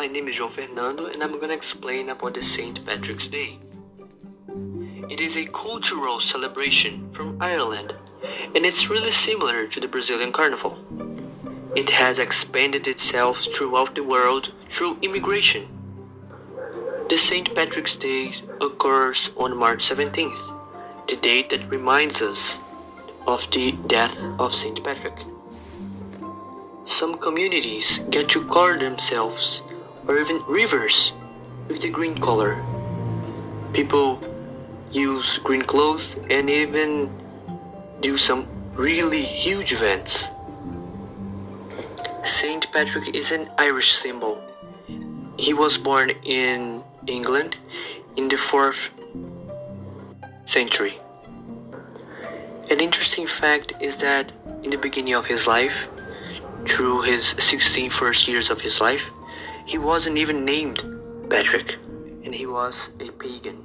my name is João Fernando and I'm gonna explain about the St. Patrick's Day. It is a cultural celebration from Ireland and it's really similar to the Brazilian Carnival. It has expanded itself throughout the world through immigration. The St. Patrick's Day occurs on March 17th, the date that reminds us of the death of St. Patrick. Some communities get to call themselves or even rivers with the green color. People use green clothes and even do some really huge events. Saint Patrick is an Irish symbol. He was born in England in the 4th century. An interesting fact is that in the beginning of his life, through his 16 first years of his life, he wasn't even named Patrick, and he was a pagan.